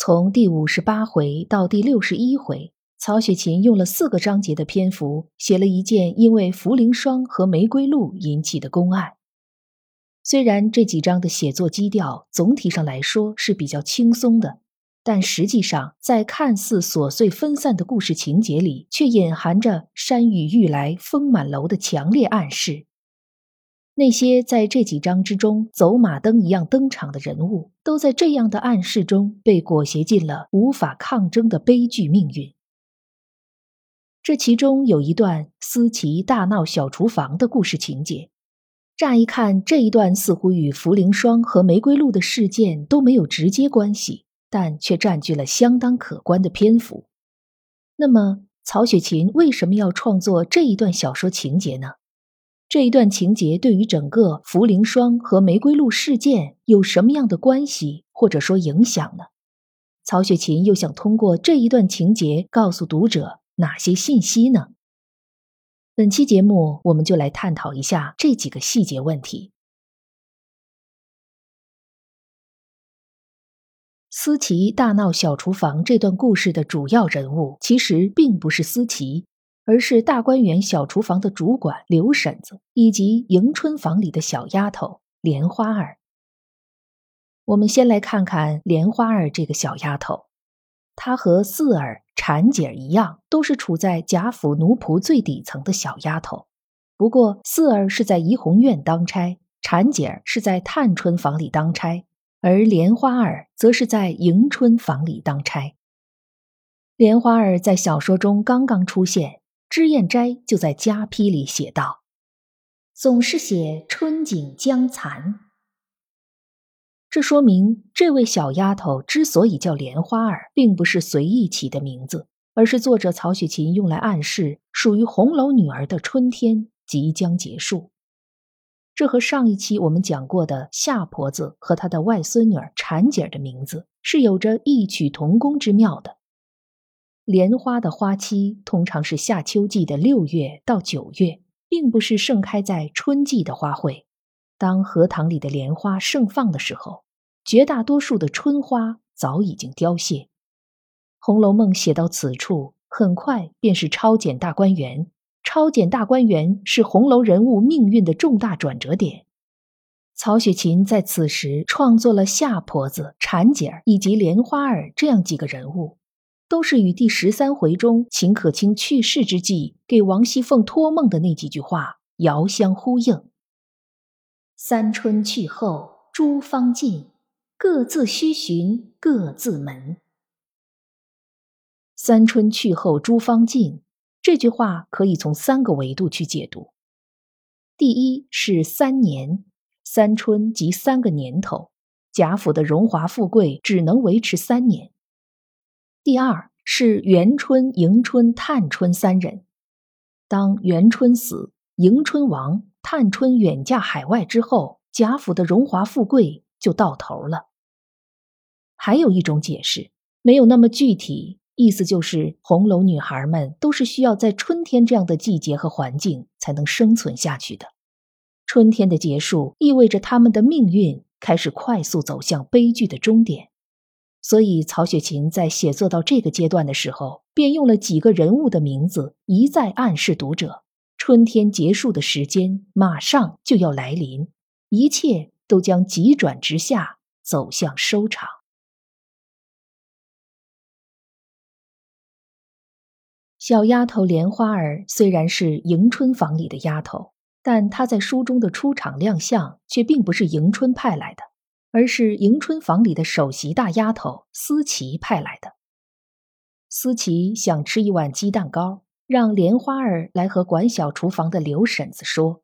从第五十八回到第六十一回，曹雪芹用了四个章节的篇幅，写了一件因为茯苓霜和玫瑰露引起的公案。虽然这几章的写作基调总体上来说是比较轻松的，但实际上在看似琐碎分散的故事情节里，却隐含着山雨欲来风满楼的强烈暗示。那些在这几章之中走马灯一样登场的人物，都在这样的暗示中被裹挟进了无法抗争的悲剧命运。这其中有一段思琪大闹小厨房的故事情节，乍一看这一段似乎与茯苓霜和玫瑰露的事件都没有直接关系，但却占据了相当可观的篇幅。那么，曹雪芹为什么要创作这一段小说情节呢？这一段情节对于整个茯苓霜和玫瑰露事件有什么样的关系，或者说影响呢？曹雪芹又想通过这一段情节告诉读者哪些信息呢？本期节目我们就来探讨一下这几个细节问题。思琪大闹小厨房这段故事的主要人物，其实并不是思琪。而是大观园小厨房的主管刘婶子，以及迎春房里的小丫头莲花儿。我们先来看看莲花儿这个小丫头，她和四儿、婵姐儿一样，都是处在贾府奴仆最底层的小丫头。不过，四儿是在怡红院当差，婵姐儿是在探春房里当差，而莲花儿则是在迎春房里当差。莲花儿在小说中刚刚出现。脂砚斋就在家批里写道：“总是写春景将残。”这说明这位小丫头之所以叫莲花儿，并不是随意起的名字，而是作者曹雪芹用来暗示属于红楼女儿的春天即将结束。这和上一期我们讲过的夏婆子和她的外孙女儿婵姐的名字是有着异曲同工之妙的。莲花的花期通常是夏秋季的六月到九月，并不是盛开在春季的花卉。当荷塘里的莲花盛放的时候，绝大多数的春花早已经凋谢。《红楼梦》写到此处，很快便是超检大观园。超检大观园是红楼人物命运的重大转折点。曹雪芹在此时创作了夏婆子、婵姐儿以及莲花儿这样几个人物。都是与第十三回中秦可卿去世之际给王熙凤托梦的那几句话遥相呼应。三春去后诸芳尽，各自须寻各自门。三春去后诸芳尽这句话可以从三个维度去解读。第一是三年，三春即三个年头，贾府的荣华富贵只能维持三年。第二是元春、迎春、探春三人。当元春死，迎春亡，探春远嫁海外之后，贾府的荣华富贵就到头了。还有一种解释，没有那么具体，意思就是红楼女孩们都是需要在春天这样的季节和环境才能生存下去的。春天的结束意味着她们的命运开始快速走向悲剧的终点。所以，曹雪芹在写作到这个阶段的时候，便用了几个人物的名字，一再暗示读者：春天结束的时间马上就要来临，一切都将急转直下，走向收场。小丫头莲花儿虽然是迎春房里的丫头，但她在书中的出场亮相却并不是迎春派来的。而是迎春房里的首席大丫头思琪派来的。思琪想吃一碗鸡蛋糕，让莲花儿来和管小厨房的刘婶子说。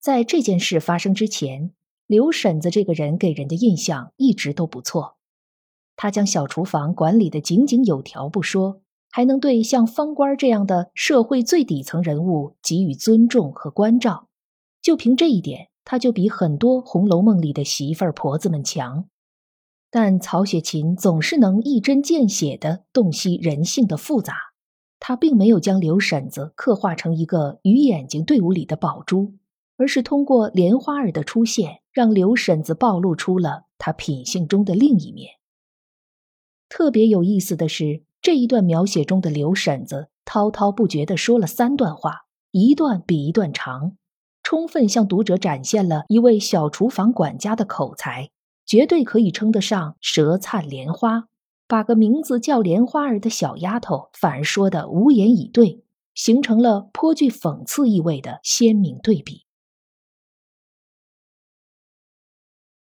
在这件事发生之前，刘婶子这个人给人的印象一直都不错。她将小厨房管理的井井有条不说，还能对像方官这样的社会最底层人物给予尊重和关照。就凭这一点，她就比很多《红楼梦》里的媳妇儿婆子们强。但曹雪芹总是能一针见血地洞悉人性的复杂，他并没有将刘婶子刻画成一个鱼眼睛队伍里的宝珠，而是通过莲花儿的出现，让刘婶子暴露出了她品性中的另一面。特别有意思的是，这一段描写中的刘婶子滔滔不绝地说了三段话，一段比一段长，充分向读者展现了一位小厨房管家的口才。绝对可以称得上舌灿莲花，把个名字叫莲花儿的小丫头反而说的无言以对，形成了颇具讽刺意味的鲜明对比。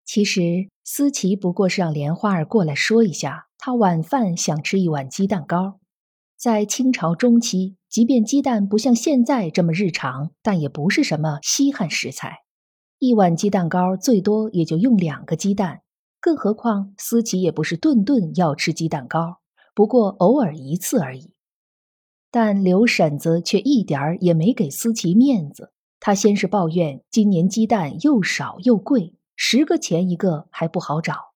其实思琪不过是让莲花儿过来说一下，她晚饭想吃一碗鸡蛋糕。在清朝中期，即便鸡蛋不像现在这么日常，但也不是什么稀罕食材。一碗鸡蛋糕最多也就用两个鸡蛋，更何况思琪也不是顿顿要吃鸡蛋糕，不过偶尔一次而已。但刘婶子却一点儿也没给思琪面子，她先是抱怨今年鸡蛋又少又贵，十个钱一个还不好找。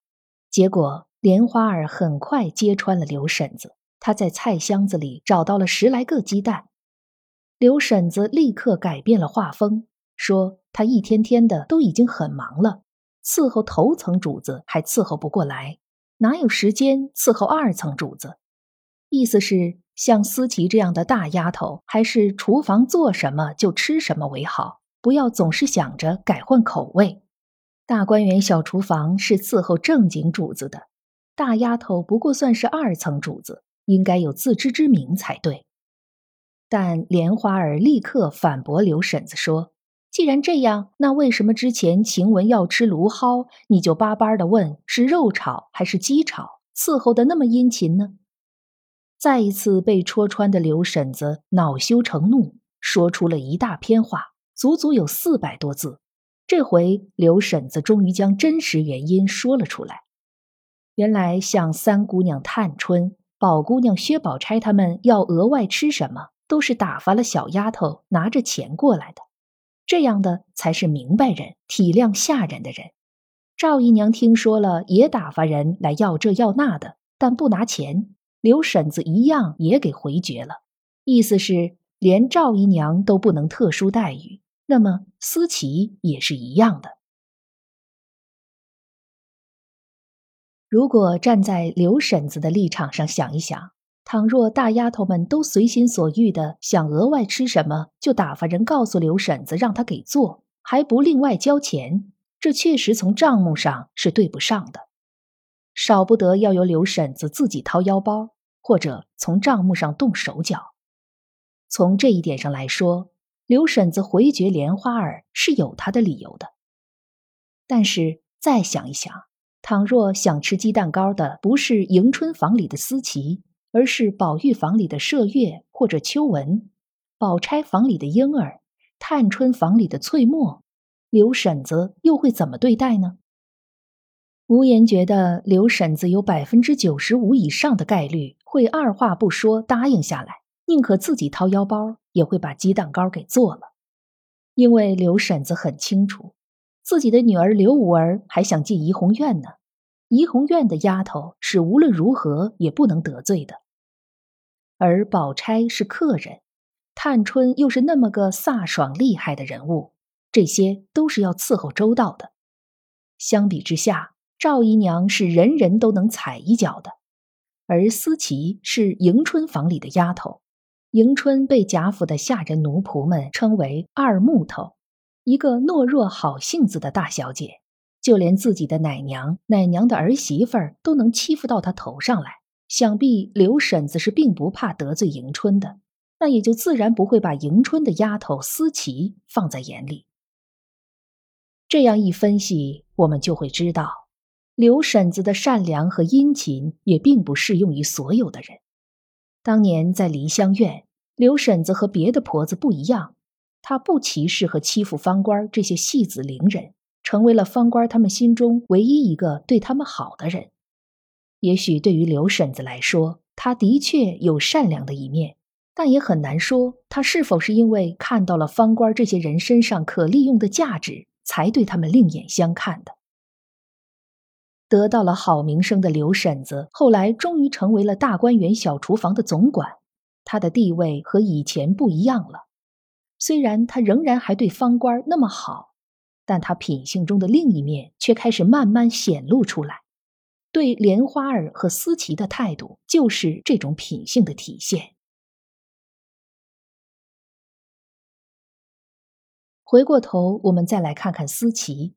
结果莲花儿很快揭穿了刘婶子，他在菜箱子里找到了十来个鸡蛋。刘婶子立刻改变了画风，说。他一天天的都已经很忙了，伺候头层主子还伺候不过来，哪有时间伺候二层主子？意思是像思琪这样的大丫头，还是厨房做什么就吃什么为好，不要总是想着改换口味。大观园小厨房是伺候正经主子的，大丫头不过算是二层主子，应该有自知之明才对。但莲花儿立刻反驳刘婶子说。既然这样，那为什么之前晴雯要吃芦蒿，你就巴巴的问是肉炒还是鸡炒，伺候的那么殷勤呢？再一次被戳穿的刘婶子恼羞成怒，说出了一大篇话，足足有四百多字。这回刘婶子终于将真实原因说了出来。原来像三姑娘探春、宝姑娘薛宝钗他们要额外吃什么，都是打发了小丫头拿着钱过来的。这样的才是明白人、体谅下人的人。赵姨娘听说了，也打发人来要这要那的，但不拿钱。刘婶子一样也给回绝了，意思是连赵姨娘都不能特殊待遇，那么思琪也是一样的。如果站在刘婶子的立场上想一想。倘若大丫头们都随心所欲的想额外吃什么，就打发人告诉刘婶子让她给做，还不另外交钱，这确实从账目上是对不上的。少不得要由刘婶子自己掏腰包，或者从账目上动手脚。从这一点上来说，刘婶子回绝莲花儿是有她的理由的。但是再想一想，倘若想吃鸡蛋糕的不是迎春房里的思琪，而是宝玉房里的麝月或者秋纹，宝钗房里的莺儿，探春房里的翠墨，刘婶子又会怎么对待呢？无言觉得刘婶子有百分之九十五以上的概率会二话不说答应下来，宁可自己掏腰包，也会把鸡蛋糕给做了。因为刘婶子很清楚，自己的女儿刘五儿还想进怡红院呢。怡红院的丫头是无论如何也不能得罪的，而宝钗是客人，探春又是那么个飒爽厉害的人物，这些都是要伺候周到的。相比之下，赵姨娘是人人都能踩一脚的，而思琪是迎春房里的丫头，迎春被贾府的下人奴仆们称为二木头，一个懦弱好性子的大小姐。就连自己的奶娘、奶娘的儿媳妇儿都能欺负到她头上来，想必刘婶子是并不怕得罪迎春的，那也就自然不会把迎春的丫头思琪放在眼里。这样一分析，我们就会知道，刘婶子的善良和殷勤也并不适用于所有的人。当年在梨香院，刘婶子和别的婆子不一样，他不歧视和欺负方官这些戏子伶人。成为了方官他们心中唯一一个对他们好的人。也许对于刘婶子来说，他的确有善良的一面，但也很难说他是否是因为看到了方官这些人身上可利用的价值，才对他们另眼相看的。得到了好名声的刘婶子，后来终于成为了大观园小厨房的总管，她的地位和以前不一样了。虽然他仍然还对方官那么好，但他品性中的另一面却开始慢慢显露出来。对莲花儿和思琪的态度，就是这种品性的体现。回过头，我们再来看看思琪。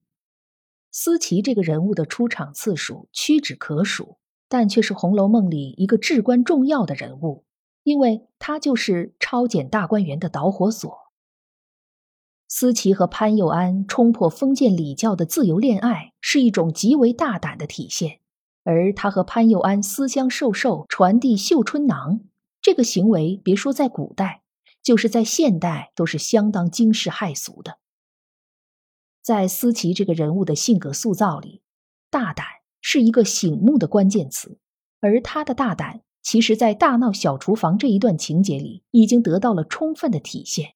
思琪这个人物的出场次数屈指可数，但却是《红楼梦》里一个至关重要的人物，因为他就是抄检大观园的导火索。思琪和潘佑安冲破封建礼教的自由恋爱，是一种极为大胆的体现；而他和潘佑安私相授受，传递绣春囊，这个行为，别说在古代，就是在现代，都是相当惊世骇俗的。在思琪这个人物的性格塑造里，大胆是一个醒目的关键词，而他的大胆，其实，在大闹小厨房这一段情节里，已经得到了充分的体现。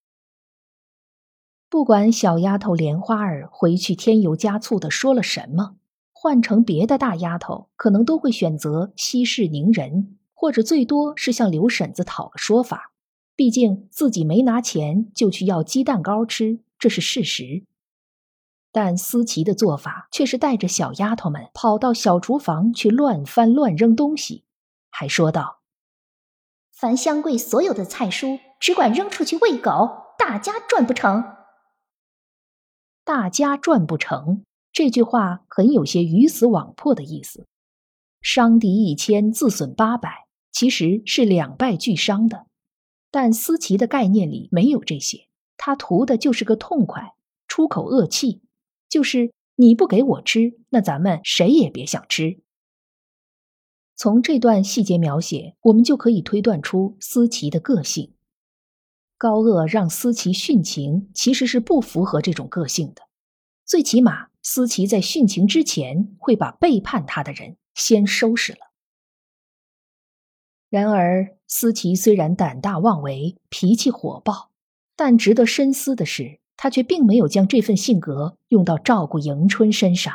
不管小丫头莲花儿回去添油加醋的说了什么，换成别的大丫头，可能都会选择息事宁人，或者最多是向刘婶子讨个说法。毕竟自己没拿钱就去要鸡蛋糕吃，这是事实。但思琪的做法却是带着小丫头们跑到小厨房去乱翻乱扔东西，还说道：“樊香桂所有的菜蔬只管扔出去喂狗，大家赚不成。”大家赚不成这句话很有些鱼死网破的意思，伤敌一千，自损八百，其实是两败俱伤的。但思琪的概念里没有这些，他图的就是个痛快，出口恶气。就是你不给我吃，那咱们谁也别想吃。从这段细节描写，我们就可以推断出思琪的个性。高鹗让思琪殉情，其实是不符合这种个性的。最起码，思琪在殉情之前会把背叛他的人先收拾了。然而，思琪虽然胆大妄为、脾气火爆，但值得深思的是。他却并没有将这份性格用到照顾迎春身上。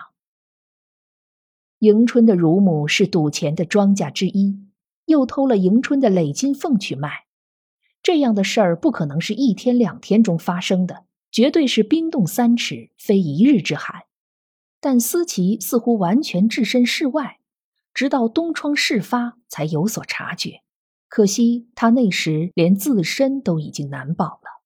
迎春的乳母是赌钱的庄家之一，又偷了迎春的累金凤去卖，这样的事儿不可能是一天两天中发生的，绝对是冰冻三尺，非一日之寒。但思琪似乎完全置身事外，直到东窗事发才有所察觉。可惜他那时连自身都已经难保了。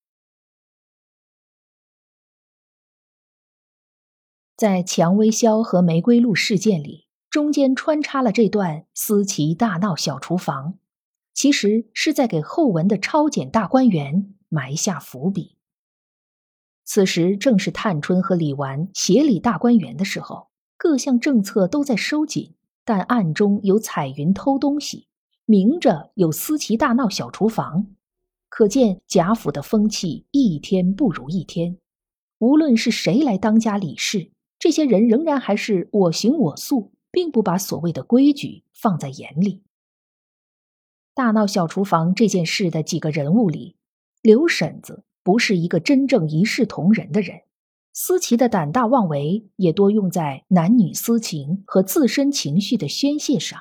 在蔷薇销和玫瑰露事件里，中间穿插了这段思琪大闹小厨房，其实是在给后文的抄检大观园埋下伏笔。此时正是探春和李纨协理大观园的时候，各项政策都在收紧，但暗中有彩云偷东西，明着有思琪大闹小厨房，可见贾府的风气一天不如一天。无论是谁来当家理事。这些人仍然还是我行我素，并不把所谓的规矩放在眼里。大闹小厨房这件事的几个人物里，刘婶子不是一个真正一视同仁的人，思琪的胆大妄为也多用在男女私情和自身情绪的宣泄上，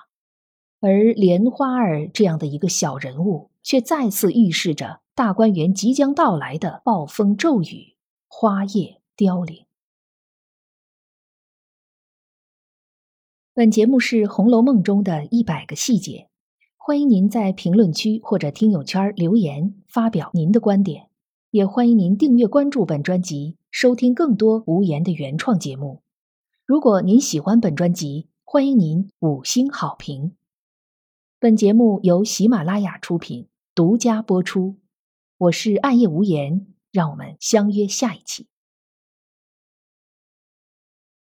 而莲花儿这样的一个小人物，却再次预示着大观园即将到来的暴风骤雨、花叶凋零。本节目是《红楼梦》中的一百个细节，欢迎您在评论区或者听友圈留言发表您的观点，也欢迎您订阅关注本专辑，收听更多无言的原创节目。如果您喜欢本专辑，欢迎您五星好评。本节目由喜马拉雅出品，独家播出。我是暗夜无言，让我们相约下一期。